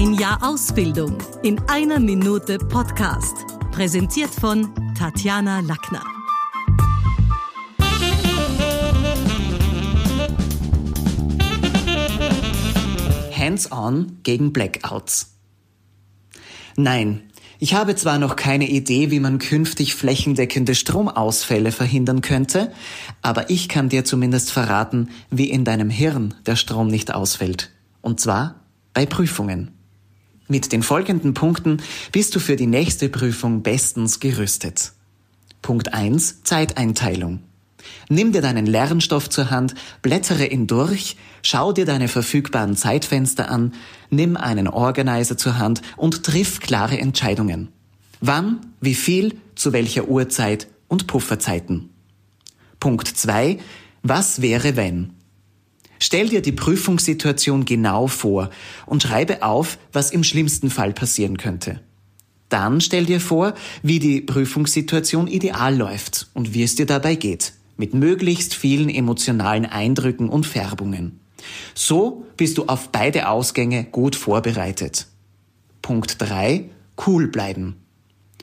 Ein Jahr Ausbildung in einer Minute Podcast. Präsentiert von Tatjana Lackner. Hands-on gegen Blackouts. Nein, ich habe zwar noch keine Idee, wie man künftig flächendeckende Stromausfälle verhindern könnte, aber ich kann dir zumindest verraten, wie in deinem Hirn der Strom nicht ausfällt. Und zwar bei Prüfungen. Mit den folgenden Punkten bist du für die nächste Prüfung bestens gerüstet. Punkt 1 Zeiteinteilung. Nimm dir deinen Lernstoff zur Hand, blättere ihn durch, schau dir deine verfügbaren Zeitfenster an, nimm einen Organizer zur Hand und triff klare Entscheidungen. Wann, wie viel, zu welcher Uhrzeit und Pufferzeiten. Punkt 2. Was wäre wenn? Stell dir die Prüfungssituation genau vor und schreibe auf, was im schlimmsten Fall passieren könnte. Dann stell dir vor, wie die Prüfungssituation ideal läuft und wie es dir dabei geht mit möglichst vielen emotionalen Eindrücken und Färbungen. So bist du auf beide Ausgänge gut vorbereitet. Punkt 3. Cool bleiben.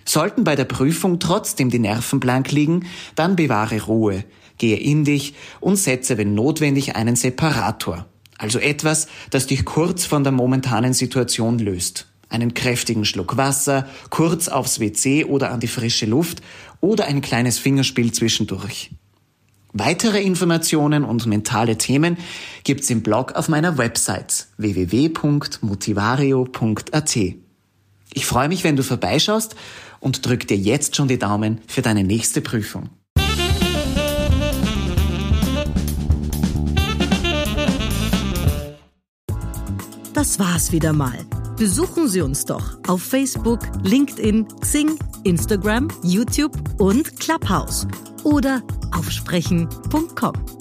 Sollten bei der Prüfung trotzdem die Nerven blank liegen, dann bewahre Ruhe, gehe in dich und setze, wenn notwendig, einen Separator. Also etwas, das dich kurz von der momentanen Situation löst. Einen kräftigen Schluck Wasser, kurz aufs WC oder an die frische Luft oder ein kleines Fingerspiel zwischendurch. Weitere Informationen und mentale Themen gibt's im Blog auf meiner Website www.motivario.at. Ich freue mich, wenn du vorbeischaust und drück dir jetzt schon die Daumen für deine nächste Prüfung. Das war's wieder mal. Besuchen Sie uns doch auf Facebook, LinkedIn, Xing, Instagram, YouTube und Clubhouse oder aufsprechen.com.